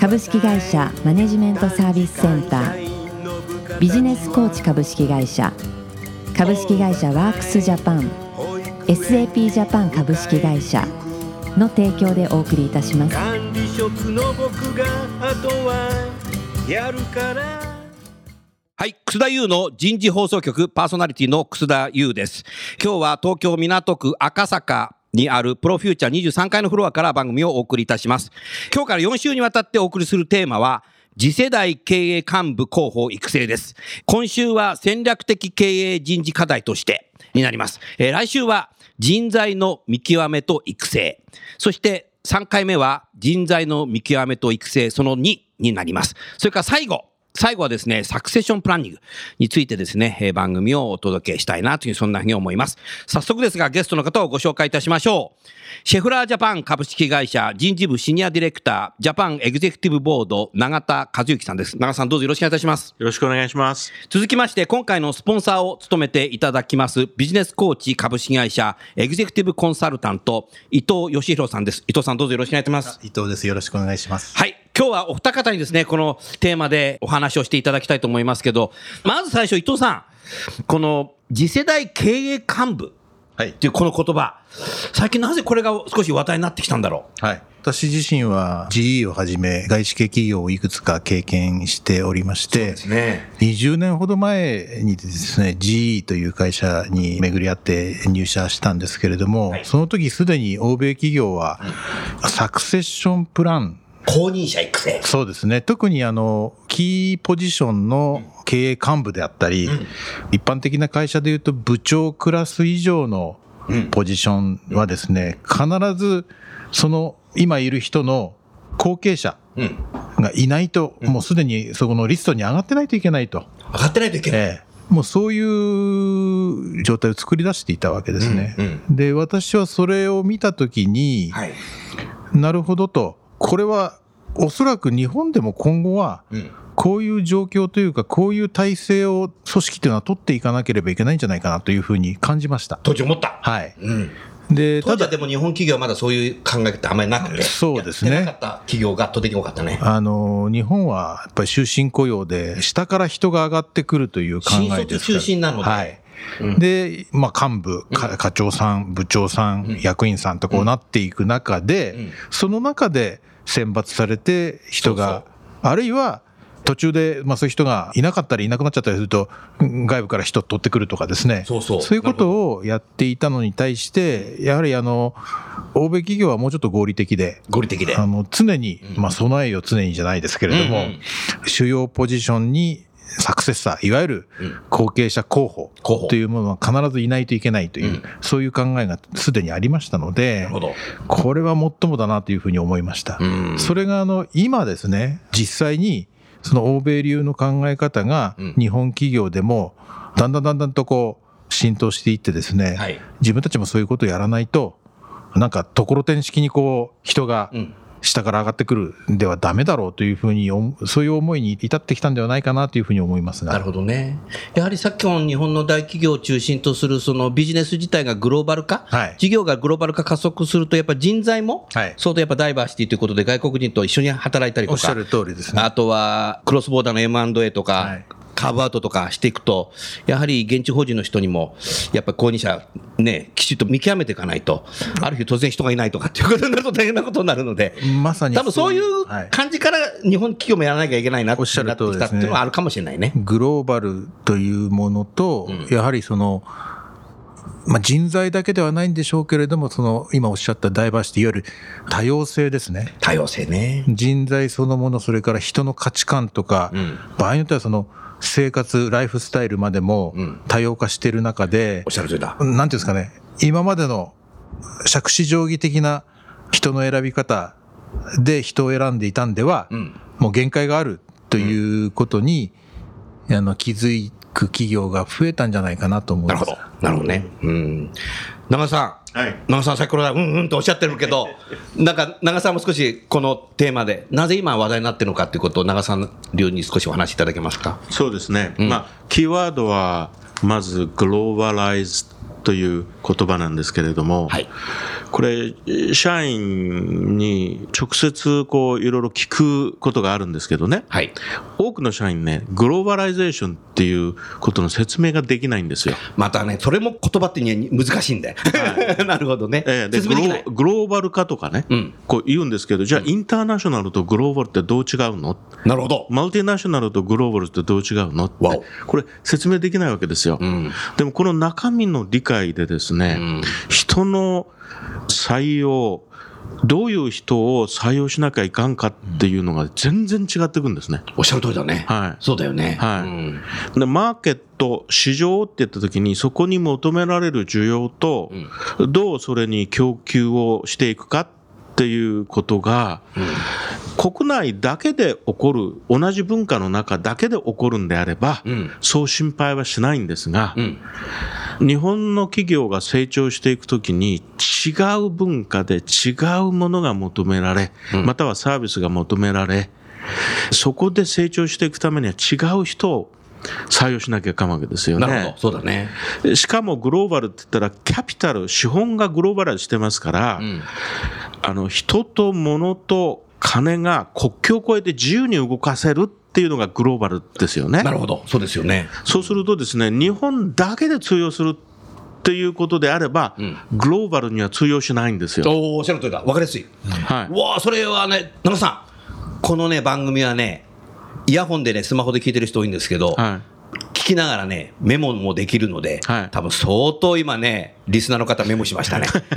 株式会社マネジメントサービスセンター。ビジネスコーチ株式会社。株式会社ワークスジャパン。SAP ジャパン株式会社。の提供でお送りいたします。管理職の僕があとはやるから。はい。楠田優の人事放送局パーソナリティの楠田優です。今日は東京港区赤坂にあるプロフューチャー23階のフロアから番組をお送りいたします。今日から4週にわたってお送りするテーマは、次世代経営幹部候補育成です。今週は戦略的経営人事課題としてになります。えー来週は人材の見極めと育成。そして3回目は人材の見極めと育成その2になります。それから最後、最後はですね、サクセションプランニングについてですね、えー番組をお届けしたいなという、そんなふうに思います。早速ですが、ゲストの方をご紹介いたしましょう。シェフラージャパン株式会社人事部シニアディレクター、ジャパンエグゼクティブボード、永田和之さんです。永田さんどうぞよろしくお願いいたします。よろしくお願いします。続きまして、今回のスポンサーを務めていただきます、ビジネスコーチ株式会社エグゼクティブコンサルタント、伊藤義弘さんです。伊藤さんどうぞよろしくお願いします。伊藤です。よろしくお願いします。はい。今日はお二方にですね、このテーマでお話をしていただきたいと思いますけど、まず最初、伊藤さん、この次世代経営幹部はいっ。ていうこの言葉、最近なぜこれが少し話題になってきたんだろはい。私自身は GE をはじめ外資系企業をいくつか経験しておりまして、う。ね。20年ほど前にですね、GE という会社に巡り合って入社したんですけれども、その時すでに欧米企業はサクセッションプラン公認者育成。そうですね。特にあの、キーポジションの経営幹部であったり、一般的な会社でいうと部長クラス以上のポジションはですね、必ずその今いる人の後継者うん。がいないと、もうすでにそこのリストに上がってないといけないと。上がってないといけない。ええもうそういう状態を作り出していたわけですね。うんで、私はそれを見たときに、はい。なるほどと、これはおそらく日本でも今後は、うん。こういう状況というか、こういう体制を組織というのは取っていかなければいけないんじゃないかなというふうに感じました。当時思った。はい。うん。で、ただ、当時はでも日本企業はまだそういう考えってあんまりなくて。そうですねなかった企業が圧倒的に多かったね。あの、日本はやっぱり終身雇用で、下から人が上がってくるという考えですから。新卒中心なのではい。で、まあ、幹部、か課長さん、部長さん、役員さんとこうなっていく中で、んその中で選抜されて人が、あるいは途中で、まあ、そういう人がいなかったりいなくなっちゃったりすると、うん外部から人取ってくるとかですね。そうそういうことをやっていたのに対して、やはりあの、欧米企業はもうちょっと合理的で、合理的で。あの、常に、まあ、備えよ常にじゃないですけれども、主要ポジションにサクセッサー、いわゆる後継者候補というものは必ずいないといけないという、うんそういう考えがすでにありましたので。これはもっともだなというふうに思いました。うんそれがあの、今ですね、実際にその欧米流の考え方がうん日本企業でもだんだんだんだんとこう浸透していってですね、はい自分たちもそういうことをやらないと、なんかところてん式にこう人がうん。下から上がってくるんではダメだろうというふうにそういう思いに至ってきたんではないかなというふうに思いますが。なるほどね。やはりさっきの日本の大企業を中心とするそのビジネス自体がグローバル化、はい事業がグローバル化加速すると、やっぱ人材も、はい相当やっぱダイバーシティということで、外国人と一緒に働いたりとかおっしゃる、通りですね。あとはクロスボーダーの M&A とか、はいカーブアウトとかしていくと、やはり現地法人の人にも、やっぱり公認者、ね、きちっと見極めていかないと、ある日突然人がいないとかっていうことになると大変なことになるので、まさに多分そういうはい感じから日本企業もやらなきゃいけないなっておっしゃるなってきたっていうのはあるかもしれないね。グローバルというものと、やはりその、まあ、人材だけではないんでしょうけれども、その今おっしゃったダイバーシティ、いわゆる多様性ですね。多様性ね。人材そのもの、それから人の価値観とか、うん場合によってはその生活、ライフスタイルまでもうん多様化している中でおっ、しゃる通りだ。なんていうんですかね、今までの杓子定規的な人の選び方で人を選んでいたんでは、うん。もう限界があるということに、あの気づく企業が増えたんじゃないかなと思うんですなるほど。なるほどね。うん。長澤さん。はい長澤さん、先ほどはうんうんとおっしゃってるけど、なんか、長澤さんも少しこのテーマで、なぜ今話題になってるのかということを、長澤さん流に少しお話しいただけますか？そうですね、まあ、キーワードはまずグローバライズという言葉なんですけれども、はいこれ、社員に直接こういろいろ聞くことがあるんですけどね、はい。多くの社員ね、グローバライゼーションっていうことの説明ができないんですよ。またね、それも言葉って難しいんで。なるほどね。ええでグログローバル化とかね、うんこう言うんですけど、じゃあ、インターナショナルとグローバルってどう違うの？なるほど。マルティナショナルとグローバルってどう違うの？これ説明できないわけですよ。んでもこの中身の理解でですね、ん人の採用、どういう人を採用しなきゃいかんかっていうのが全然違ってくるんですね。おっしゃる通りだね。はいそうだよね。はいうんで、マーケット、市場って言った時にそこに求められる需要と、どうそれに供給をしていくかっていうことが、国内だけで起こる、同じ文化の中だけで起こるんであれば、うんそう心配はしないんですが、うん。日本の企業が成長していくときに違う文化で違うものが求められ、またはサービスが求められ、そこで成長していくためには違う人を採用しなきゃいかんわけですよねなるほど。。そうだね。しかもグローバルって言ったらキャピタル、資本がグローバルしてますから、うん。あの人と物と金が国境を越えて自由に動かせるっていうのがグローバルですよね。なるほど。そうですよね。そうするとですね、日本だけで通用するっていうことであれば、グローバルには通用しないんですよ。おおっしゃる通りだ。わかりやすい。はうわあそれはね、長野さん、このね、番組はね、イヤホンでね、スマホで聞いてる人多いんですけど、い。はい。聞きながらね、メモもできるので、はい多分相当今ね、リスナーの方メモしましたね。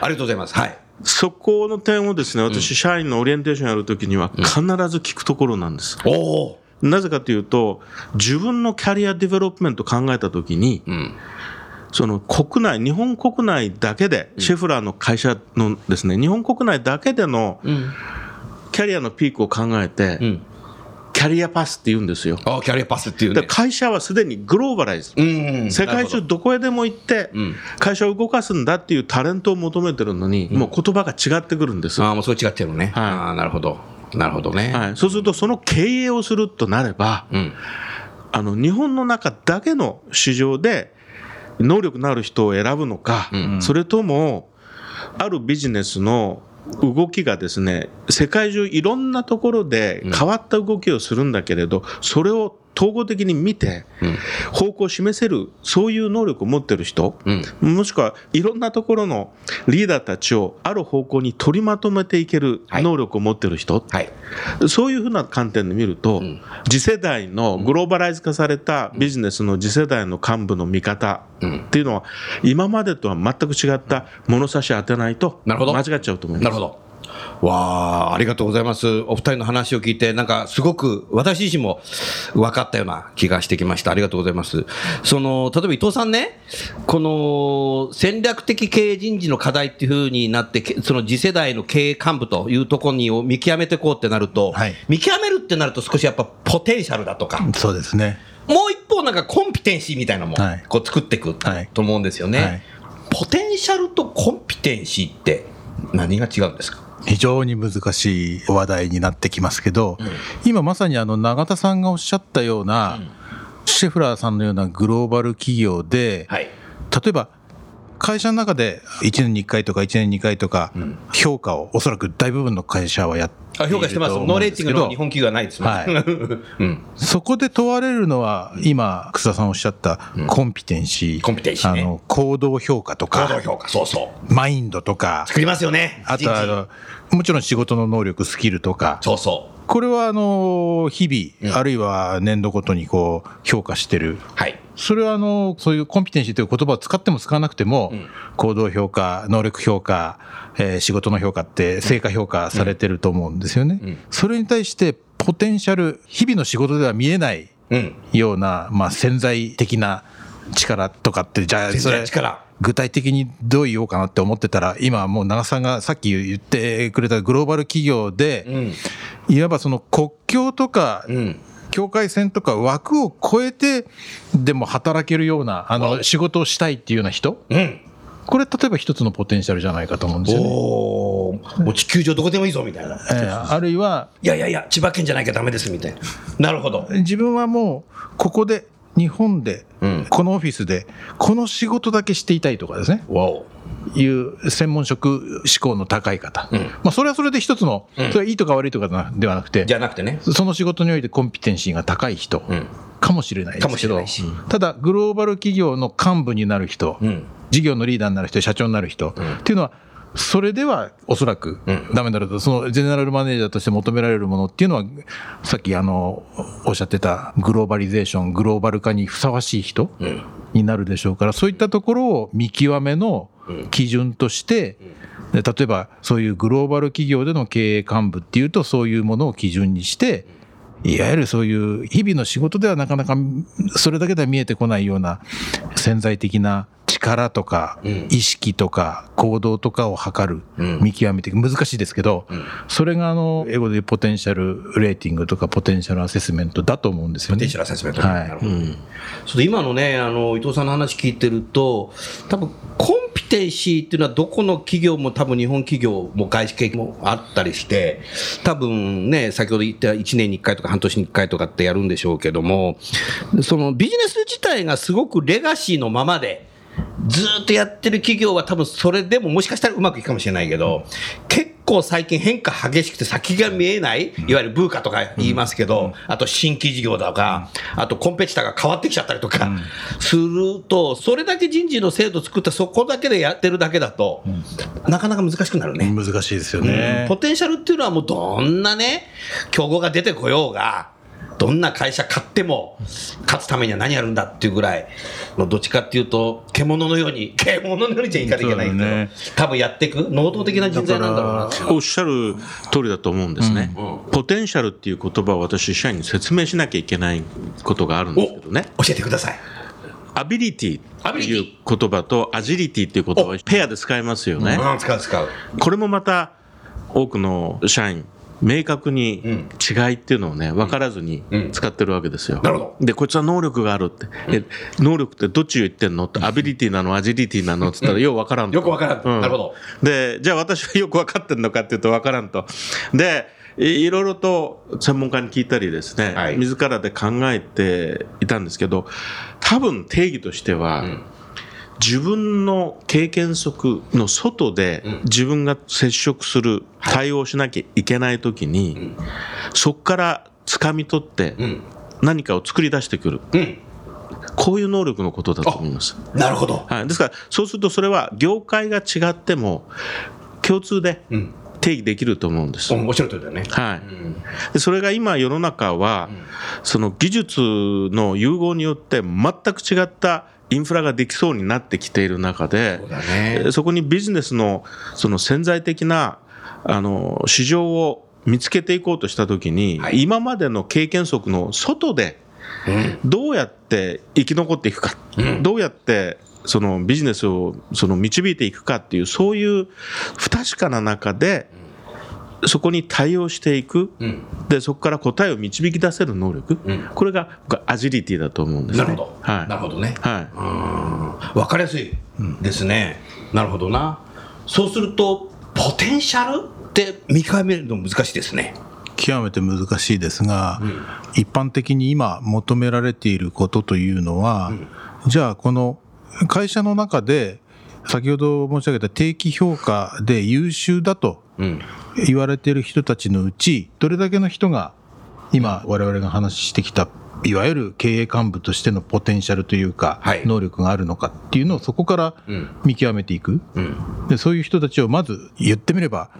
ありがとうございます。はい。そこの点をですね、私、社員のオリエンテーションやるときには必ず聞くところなんです。おお。なぜかというと、自分のキャリアディベロップメント考えたときに、うん。その国内、日本国内だけで、シェフラーの会社のですね、日本国内だけでのうん。キャリアのピークを考えて、うん。キャリアパスって言うんですよ。あキャリアパスっていうね。で会社はすでにグローバライズ。うん。世界中どこへでも行ってん、会社を動かすんだっていうタレントを求めてるのに、もう言葉が違ってくるんです。ああ、もうそれ違っちゃうのね。はいああ、なるほど。なるほどね。はい、そうすると、その経営をするとなれば、うん。あの日本の中だけの市場で能力のある人を選ぶのか、それとも、あるビジネスの動きがですね、世界中いろんなところで変わった動きをするんだけれど、それを統合的に見て、方向を示せる、そういう能力を持ってる人、もしくはいろんなところのリーダーたちをある方向に取りまとめていける能力を持ってる人、はい。そういうふうな観点で見ると、次世代のグローバライズ化されたビジネスの次世代の幹部の見方っていうのは、今までとは全く違った物差し当てないとなるほど。間違っちゃうと思います。なるほど。わあ、ありがとうございます。お二人の話を聞いて、なんかすごく私自身も分かったような気がしてきました。ありがとうございます。その、例えば伊藤さんね、この戦略的経営人事の課題っていうふうになって、けその次世代の経営幹部というところにを見極めていこうってなると、はい見極めるってなると少しやっぱポテンシャルだとか、そうですね。もう一方なんかコンピテンシーみたいなのもはいこう作っていくはいと思うんですよね。はいポテンシャルとコンピテンシーって何が違うんですか？非常に難しい話題になってきますけど、今まさにあの永田さんがおっしゃったような、シェフラーさんのようなグローバル企業で、はい。例えば会社の中で1年に1回とか1年に2回とか評価をおそらく大部分の会社はやって評価してます。ノーレーティングの日本企業はないですもん。は いうん。そこで問われるのは今草田さんおっしゃったコンピテンシー、コンピテンシーねあの行動評価と行動か評価、そうそう。マインドとか作りますよね。あとはあのもちろん仕事の能力スキルとかそうそこれはあの日々、あるいは年度ごとにこう評価してるう。はい。それはあのそういうコンピテンシーという言葉を使っても使わなくても、行動評価、能力評価、えー仕事の評価って成果評価されてると思うんですよね。それに対してポテンシャル、日々の仕事では見えないうん。ような、まあ、潜在的な力とかって、じゃあ、潜それ、在力具体的にどう言おうかなって思ってたら、今もう長さんがさっき言ってくれたグローバル企業で、いわばその国境とか、境界線とか枠を超えてでも働けるようなあの仕事をしたいっていうような人、これ例えば一つのポテンシャルじゃないかと思うんですよね。もう地球上どこでもいいぞみたいな。えーあるいはいやいやいや、千葉県じゃなきゃダメですみたいな。なるほど。自分はもうここで日本で、うんこのオフィスでこの仕事だけしていたいとかですねわお。いう専門職志向の高い方、うんまあ、それはそれで一つの、うんそれはいいとか悪いとかではなくてじゃなくてね。その仕事においてコンピテンシーが高い人うん。かもしれないでかもすけど、しれないし。ただグローバル企業の幹部になる人、うん。事業のリーダーになる人社長になる人、んっていうのはそれではおそらくうん。ダメだろうと、そのゼネラルマネージャーとして求められるものっていうのは、さっきあのおっしゃってたグローバリゼーション、グローバル化にふさわしい人うん。になるでしょうから、そういったところを見極めの基準として、で例えばそういうグローバル企業での経営幹部っていうと、そういうものを基準にして、いわゆるそういう日々の仕事ではなかなかそれだけでは見えてこないような潜在的な力とかうん。意識とか行動とかを測る、うん。見極めていく。難しいですけど、ん。それがあの英語でポテンシャルレーティングとかポテンシャルアセスメントだと思うんですよね。ポテンシャルアセスメント、はい。なるほど、ちょっと今のね、あの伊藤さんの話聞いてると、多分コンピテンシーっていうのは、どこの企業も、多分日本企業も外資系もあったりして、多分ね、先ほど言った1年に1回とか半年に1回とかってやるんでしょうけども、そのビジネス自体がすごくレガシーのままで、ずーっとやってる企業は多分それでももしかしたらうまくいくかもしれないけど、結構最近変化激しくて先が見えない、いわゆるブーカとか言いますけど、あと新規事業とか、あとコンペティターが変わってきちゃったりとかすると、それだけ人事の制度作ってそこだけでやってるだけだと、なかなか難しくなるね。難しいですよね。ポテンシャルっていうのはもうどんなね、競合が出てこようが、どんな会社買っても、勝つためには何やるんだっていうぐらいの、どっちかっていうと、獣のように、獣のようにじゃいかないけないけど、ね多分やっていく、能動的な人材なんだろうな。おっしゃる通りだと思うんですね。ポテンシャルっていう言葉を私、社員に説明しなきゃいけないことがあるんですけどね。教えてください。アビリティってアビリいう言葉とアジリティっていう言葉をペアで使いますよね。うん、使う使う。これもまた多くの社員、明確に違いっていうのをね、分からずにうん。使ってるわけですよ。なるほで、こいつは能力があるって。え能力ってどっちを言ってんのって、アビリティなの、アジリティなの？って言ったら、よう分からんと。よくわからんと。うなるほど。で、じゃあ私はよく分かってんのかっていうと分からんと。で、いいろいろと専門家に聞いたりですね、はい。自らで考えていたんですけど、多分定義としては、ん自分の経験則の外でうん自分が接触する、対応しなきゃいけないときに、んそこから掴み取ってうん。何かを作り出してくる。うん。こういう能力のことだと思います。なるほど。はい、ですから、そうするとそれは業界が違っても共通でうん。定義できると思うんです。面白いとだよね。はいそれが今世の中は、その技術の融合によって全く違ったインフラができそうになってきている中でそそこにビジネスのその潜在的なあの市場を見つけていこうとしたときに、はい。今までの経験則の外でどうやって生き残っていくか、うん。どうやってそのビジネスをその導いていくかっていうそういう不確かな中で、そこに対応していく、うん。でそこから答えを導き出せる能力、うんこれが僕はアジリティだと思うんですね。なるほど。はいなるほどね。はわかりやすいですね、なるほどな。そうすると、ポテンシャルって見極めるの難しいですね。極めて難しいですが、一般的に今求められていることというのは、じゃあこの会社の中で先ほど申し上げた定期評価で優秀だとうん。言われている人たちのうちどれだけの人が今我々が話してきたいわゆる経営幹部としてのポテンシャルというか、はい能力があるのかっていうのをそこからうん見極めていく、うん。でそういう人たちをまず言ってみれば、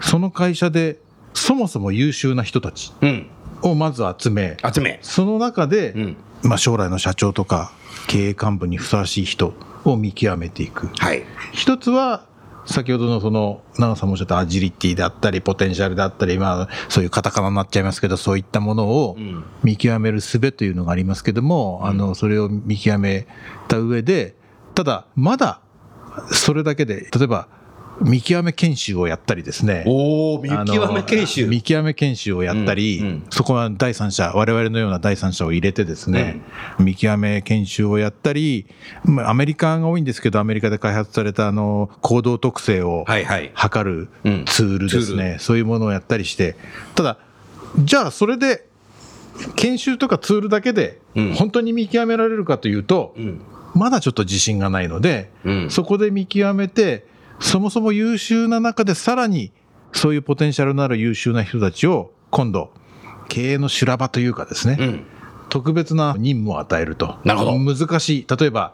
その会社でそもそも優秀な人たちうん。をまず集め集め。その中で、うん。まあ、将来の社長とか経営幹部にふさわしい人を見極めていくはい。一つは先ほどのその長さんもおっしゃったアジリティであったりポテンシャルであったり、まあ、そういうカタカナになっちゃいますけどそういったものをん。見極める術というのがありますけども、あのそれを見極めた上でただまだそれだけで、例えば、見極め研修をやったりですね。おお見極め研修。見極め研修をやったり、うんうん。そこは第三者、我々のような第三者を入れてですね、見極め研修をやったり、まあアメリカが多いんですけど、アメリカで開発されたあの行動特性を測るうん。ツールですね、そういうものをやったりして、ただ、じゃあそれで、研修とかツールだけでうん。本当に見極められるかというと、うん。まだちょっと自信がないので、うん。そこで見極めて、そもそも優秀な中でさらにそういうポテンシャルのある優秀な人たちを今度、経営の修羅場というかですね、うん。特別な任務を与えると。なるほど。難しい。例えば、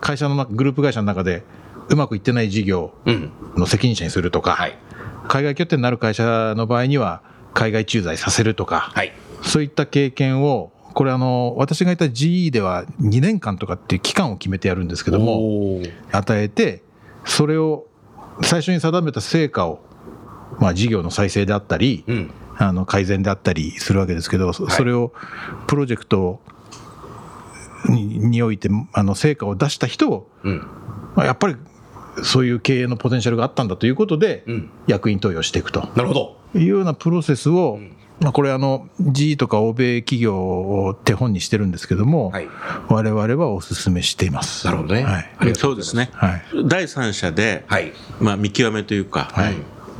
会社の中、グループ会社の中でうまくいってない事業うん。の責任者にするとか、はい。海外拠点になる会社の場合には海外駐在させるとか、はい。そういった経験を、これあの、私がいた GE では2年間とかっていう期間を決めてやるんですけども、与えて、それを最初に定めた成果を、まあ、事業の再生であったり、うん。あの改善であったりするわけですけど、そはい。それをプロジェクトににおいてあの成果を出した人を、うん。まあ、やっぱりそういう経営のポテンシャルがあったんだということで、うん。役員登用していくと。なるほど。いうようなプロセスを、ん。まあ、これあの GE とか欧米企業を手本にしてるんですけども、はい。我々はお勧めしています。なるほどね。はい。そうですね。はい。第三者で、はい。まあ、見極めというか、はい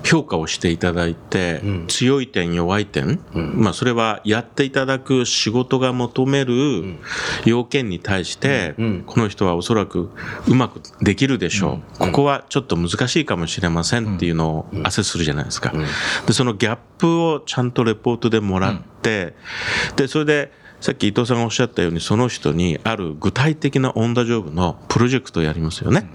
評価をしていただいて、うん。強い点、弱い点、うん。まあ、それはやっていただく仕事が求める要件に対して、うん。この人はおそらくうまくできるでしょう、ここはちょっと難しいかもしれませんっていうのをアセスするじゃないですか。でそのギャップをちゃんとレポートでもらって、でそれでさっき伊藤さんがおっしゃったようにその人にある具体的なオンダジョブのプロジェクトをやりますよね。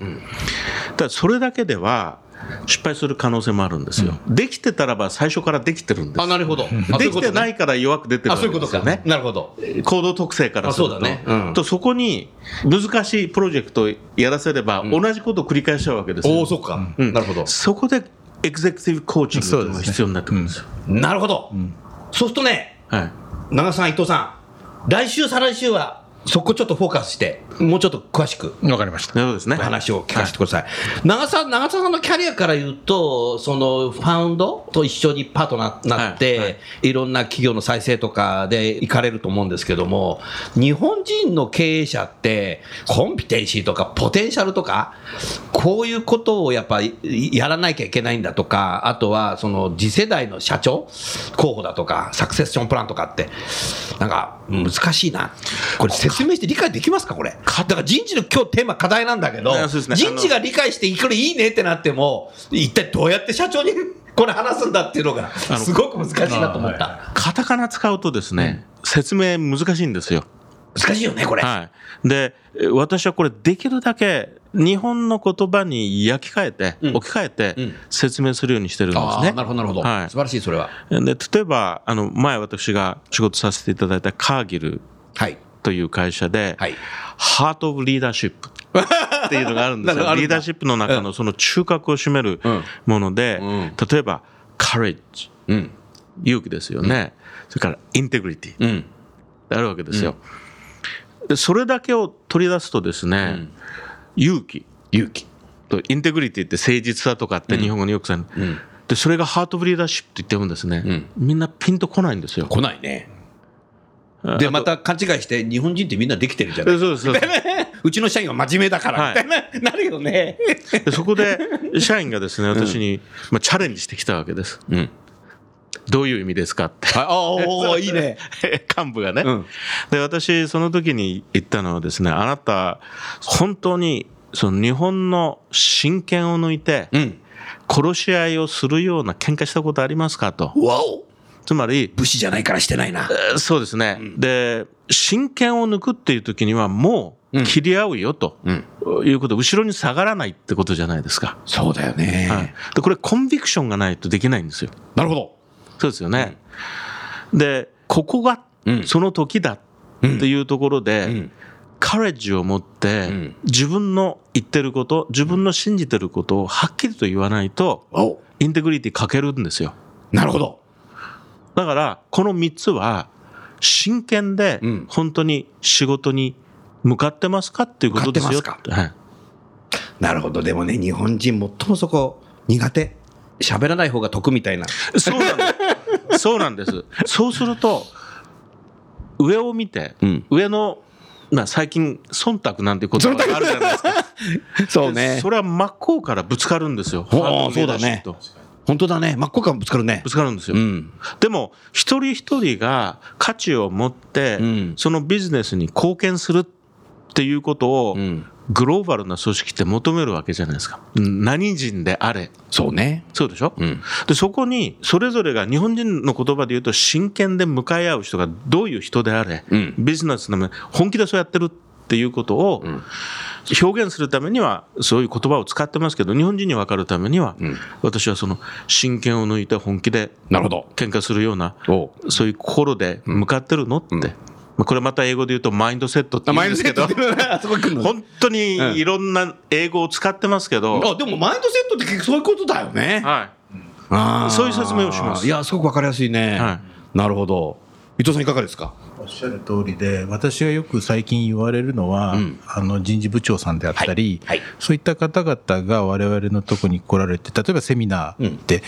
ただそれだけでは失敗する可能性もあるんですよ。できてたらば最初からできてるんですあ。なるほど。できてないいから弱く出てるわけあそういうことか。ですよね。なるほど。行動特性からするとあそうだね。うん。とそこに難しいプロジェクトをやらせれば同じことを繰り返しちゃうわけですよ。おおそっか。うん。なるほど。そこでエグゼクティブコーチングが必要になってくるんですよ。なるほど。そうするとねはい。長さん伊藤さん来週再来週はそこちょっとフォーカスしてもうちょっと詳しくわかりました。なるほどですね。お話を聞かせてください。長澤、長澤さんのキャリアから言うと、そのファウンドと一緒にパートナーになって、はいいろんな企業の再生とかで行かれると思うんですけども、日本人の経営者って、コンピテンシーとかポテンシャルとか、こういうことをやっぱりやらなきゃいけないんだとか、あとはその次世代の社長候補だとか、サクセッションプランとかって、なんか難しいな。これ説明して理解できますかこれ。だから人事の今日テーマ課題なんだけど人事が理解してこれいいねってなっても、一体どうやって社長に これ話すんだっていうのが、のすごく難しいなと思った。カタカナ使うとですね、説明難しいんですよ。難しいよね、これ。はい。で、え私はこれできるだけ日本の言葉に焼き換えて、うん置き換えてうん説明するようにしてるんですね。なるほど、なるほど。はい素晴らしい、それは。で例えばあの前私が仕事させていただいたカーギルはい。という会社で、はい。ハート・オブ・リーダーシップっていうのがあるんですよ。リーダーシップの中のその中核を占めるうんもので、うん例えば、カレッジ、うん。勇気ですよね。それから、インテグリティうん。あるわけですよ。でそれだけを取り出すとですね、ん勇気勇気。とインテグリティって誠実さとかって日本語によくさ、うん。でそれがハート・オブ・リーダーシップって言ってもですね、うんみんなピンとこないんですよ。来ないね。で、また勘違いして、日本人ってみんなできてるじゃないでそうそう うちの社員は真面目だから、はいみたいな、なるよね。でそこで社員がですね私に、まあ、チャレンジしてきたわけです。うん。どういう意味ですかって。ああ、いいね。幹部がね、うんで私その時に言ったのはですねあなた本当にその日本の真剣を抜いてうん。殺し合いをするような喧嘩したことありますかとわおつまり武士じゃないからしてないな。えーそうですね、で真剣を抜くっていう時にはもう切り合うよと、うん。いうこと後ろに下がらないってことじゃないですか、そうだよね。はい、でこれコンビクションがないとできないんですよ。なるほど。そうですよね、でここがうん。その時だっていうところで、うん。カレッジを持ってん。自分の言ってること自分の信じてることをはっきりと言わないとお。インテグリティ欠けるんですよ。なるほど。だからこの3つは真剣でうん本当に仕事に向かってますかっていうことですよ向かってはいなるほど。でもね、日本人最もそこ苦手。喋らない方が得みたいな。そうなんです。そうなんです。そうすると、上を見て、うん上の、まあ、最近、忖度なんて言葉があるじゃないですか。そうねそ。れは真っ向からぶつかるんですよ。ほうハー本当だね。真っ向からぶつかるねぶ。つかるんですよ。うん。でも、一人一人が価値を持って、うんそのビジネスに貢献するっていうことを、うん。グローバルな組織って求めるわけじゃないですか。うん何人であれ。そうね。そうでしょ、うん。で、そこに、それぞれが日本人の言葉で言うと、真剣で向かい合う人がどういう人であれ、うんビジネスの本気でそうやってるっていうことをん表現するためには、そういう言葉を使ってますけど、日本人に分かるためには、ん私はその真剣を抜いて本気でなるほど。喧嘩するような、おそういう心で向かってるのって。まあこれまた英語で言うとマインドセットって言うんですけど、本当にいろんな英語を使ってますけど、あ、でもマインドセットって結局そういうことだよね。はい。あーそういう説明をしますいや、すごくわかりやすいね。はなるほど。伊藤さんいかがですか？おっしゃる通りで、私がよく最近言われるのは、うん。あの人事部長さんであったり、はい。はい。そういった方々が我々のとこに来られて、例えばセミナーって、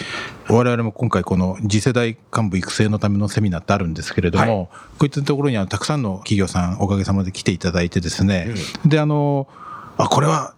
我々も今回、この次世代幹部育成のためのセミナーってあるんですけれども、こういったところにはたくさんの企業さん、おかげさまで来ていただいてですね、で、あの、あ、これは、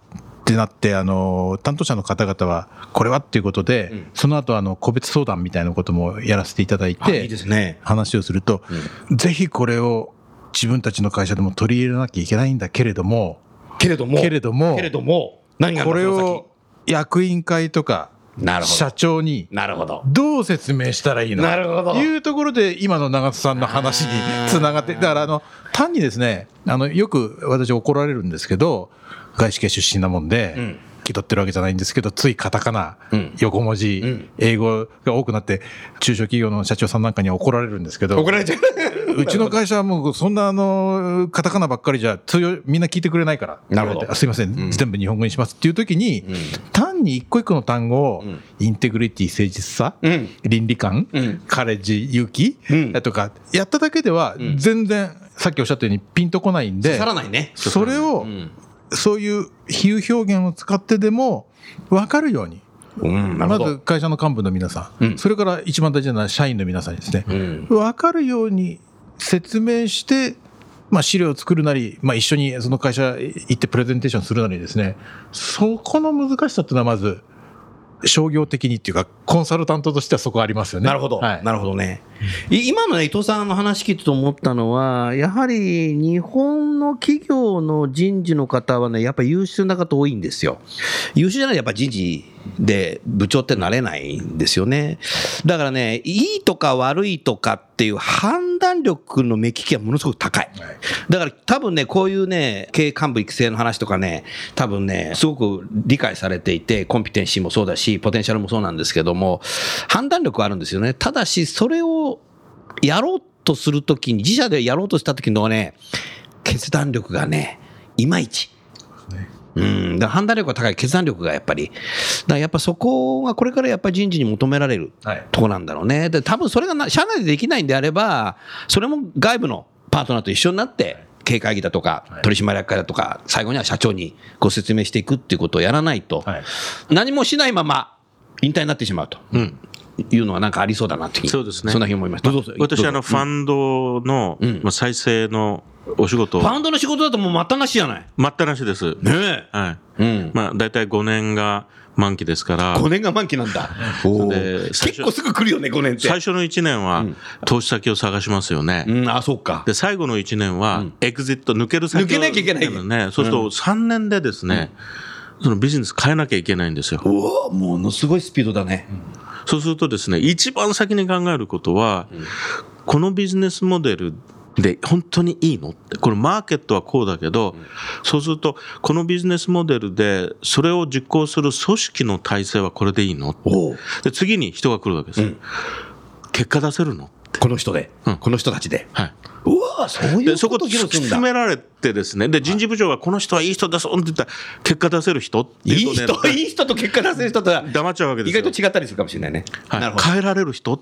ってなって、あの、担当者の方々は、これはっていうことで、その後、あの、個別相談みたいなこともやらせていただいて、あいいですね。話をすると、ぜひこれを自分たちの会社でも取り入れなきゃいけないんだけれども、けれども。けれどもけれども。これを役員会とかなるほど社長に先なるほど。どう説明したらいいのなるほどというところで今の長津さんの話につながってだからあの単にですねあのよく私怒られるんですけど外資系出身なもんで、ん。気取ってるわけじゃないんですけどついカタカナ、うん。横文字、ん。英語が多くなって中小企業の社長さんなんかには怒られるんですけど怒られちゃう。うちの会社はもうそんなあのカタカナばっかりじゃ通用みんな聞いてくれないからなるほど。すいません、全部日本語にしますっていう時に、単に一個一個の単語を、ん。インテグリティ誠実さ、うん。倫理観、うん。カレッジ勇気、うん。とかやっただけでは全然、さっきおっしゃったようにピンとこないんで刺さらないね。それを、んそういう比喩表現を使ってでも分かるように。うん、ま。ず会社の幹部の皆さん、うん。それから一番大事なのは社員の皆さんにですね、うん。分かるように説明して、まあ、資料を作るなり、まあ、一緒にその会社行ってプレゼンテーションするなりですね、そこの難しさっていうのはまず、商業的にっていうか、コンサルタントとしてはそこありますよね。なるほど、はい、なるほどね。い今のね伊藤さんの話聞いてて思ったのは、やはり日本の企業の人事の方はね、やっぱり優秀な方多いんですよ。優秀じゃないとやっぱ人事で部長ってなれないんですよね。だからね、いいとか悪いとかっていう判断力の目利きはものすごく高い。だから多分ね、こういうね、経営幹部育成の話とかね、多分ね、すごく理解されていて、コンピテンシーもそうだし、ポテンシャルもそうなんですけども、判断力はあるんですよね。ただし、それをやろうとするときに、自社でやろうとしたときのね、決断力がね、いまいち。うん、だ判断力が高い、決断力がやっぱり、だからやっぱそこがこれからやっぱり人事に求められるはい。とこなんだろうね。で、多分それがな社内でできないんであれば、それも外部のパートナーと一緒になって、経営会議だとか、取締役会だとか、最後には社長にご説明していくっていうことをやらないと、はい。何もしないまま引退になってしまうと。うんいうのはなんかありそうだなってそうですねそんなふうに思いました。私、あの、ファンドの、うんまあ、再生のお仕事をファンドの仕事だともう待ったなしじゃない？待ったなしです。ねはい。え。うん。まあ、大体5年が満期ですから、5年が満期なんだ。結構すぐ来るよね、5年って。最初の1年は投資先を探しますよね。うん、あ、そうか。で、最後の1年は、エグジット、抜ける先を抜けなきゃいけないね。そうすると、3年でですね、そのビジネス変えなきゃいけないんですよ。うわものすごいスピードだね。そうするとですね、一番先に考えることは、このビジネスモデルで本当にいいの？って。これマーケットはこうだけど、そうすると、このビジネスモデルで、それを実行する組織の体制はこれでいいの？おで、次に人が来るわけです。結果出せるの？この人で、うんこの人たちで。はい。うわそういで、うこそこと突き議論するんだ詰。められてですね、で、人事部長がこの人はいい人ですって言ったら、結果出せる人っていいいうとね人、いい人と結果出せる人とは、黙っちゃうわけですよ。意外と違ったりするかもしれないね。なるほど。だかはい、変えられる人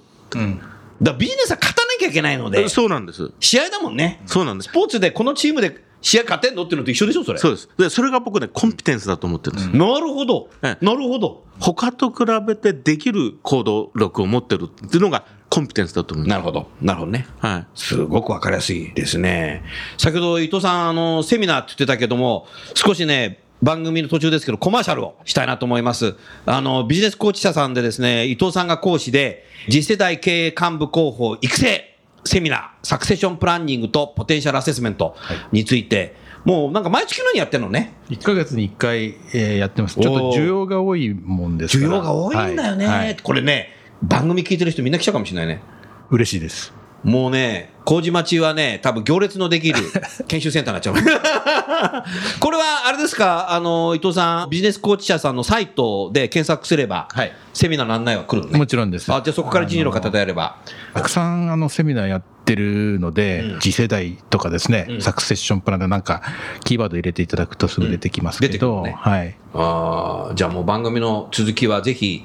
らビジネスは勝たなきゃいけないので、そうなんです。試合だもんね。そうなんですス。ポーツでこのチームで試合勝てんのっていうのと一緒でしょ、それ。そうです。で、それが僕ね、コンピテンスだと思ってるんです。なるほど。えなるほど。他と比べてできる行動力を持ってるっていうのがコンピテンスだと思うんです。なるほど。なるほどね。はい。すごくわかりやすいですね。先ほど伊藤さん、あの、セミナーって言ってたけども、少しね、番組の途中ですけど、コマーシャルをしたいなと思います。あの、ビジネスコーチ社さんでですね、伊藤さんが講師で、次世代経営幹部候補育成セミナー、サクセションプランニングとポテンシャルアセスメントについて、もうなんか毎月のようにやってるのね？1ヶ月に1回、えーやってます。ちょっと需要が多いもんですから。需要が多いんだよね。はいはいこれね、番組聞いてる人みんな来ちゃうかもしれないね。嬉しいです。もうね、麹町はね、多分行列のできる 研修センターになっちゃう。これはあれですか、あの、伊藤さん、ビジネスコーチ社さんのサイトで検索すれば、はいセミナーの案内は来るのね。もちろんです。あ、じゃあそこから人事の方であれば。たくさんあのセミナーやってるので、うん次世代とかですね、うんサクセッションプランでなんかキーワード入れていただくとすぐ出てきますけど、うん出てくるはい。あーじゃあもう番組の続きはぜひ、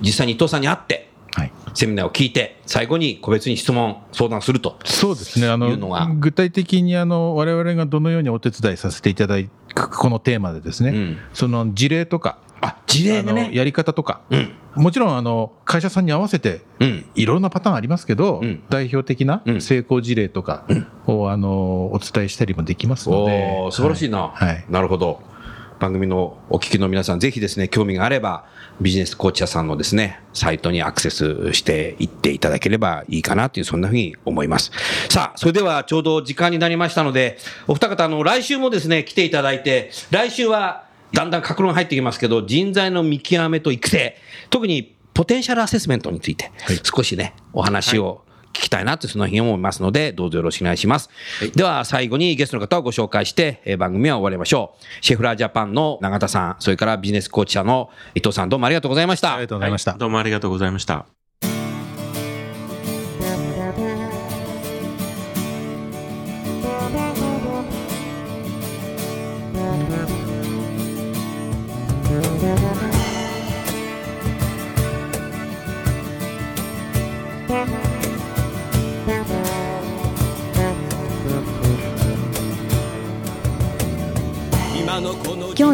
実際に伊藤さんに会って、はい。セミナーを聞いて、最後に個別に質問、相談すると。そうですね。あいうの具体的にあの、我々がどのようにお手伝いさせていただく、このテーマでですね、うんその事例とか、あ、事例でね。あのやり方とか、うん。もちろんあの、会社さんに合わせて、うん。いろんなパターンありますけど、うん代表的なうん成功事例とかを、あのお伝えしたりもできますので素晴らしいな。はいなるほど。番組のお聞きの皆さん、ぜひですね、興味があれば、ビジネスコーチ社さんのですね、サイトにアクセスしていっていただければいいかなという、そんなふうに思います。さあ、それではちょうど時間になりましたので、お二方、あの、来週もですね、来ていただいて、来週はだんだん格論入ってきますけど、人材の見極めと育成、特にポテンシャルアセスメントについて、少しね、お話を、聞きたいなとその日に思いますので、どうぞよろしくお願いします。では、最後にゲストの方をご紹介して、えー番組は終わりましょう。シェフラージャパンの永田さん、それからビジネスコーチ社の伊藤さん、どうもありがとうございました。ありがとうございました。どうもありがとうございました。